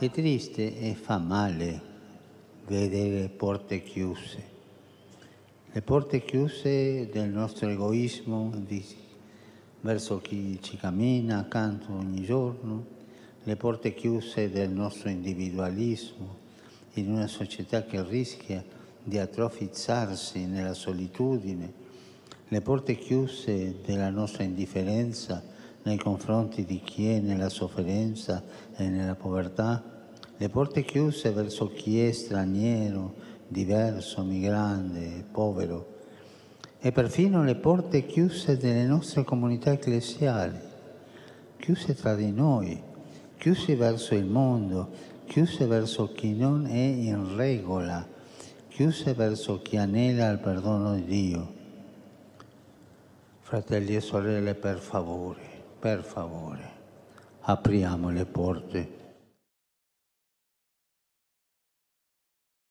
È triste e fa male vedere porte chiuse. Le porte chiuse del nostro egoismo verso chi ci cammina accanto ogni giorno, le porte chiuse del nostro individualismo in una società che rischia di atrofizzarsi nella solitudine, le porte chiuse della nostra indifferenza nei confronti di chi è nella sofferenza e nella povertà, le porte chiuse verso chi è straniero, diverso, migrante, povero e perfino le porte chiuse delle nostre comunità ecclesiali, chiuse tra di noi, chiuse verso il mondo, chiuse verso chi non è in regola, chiuse verso chi anela il perdono di Dio. Fratelli e sorelle, per favore, per favore, apriamo le porte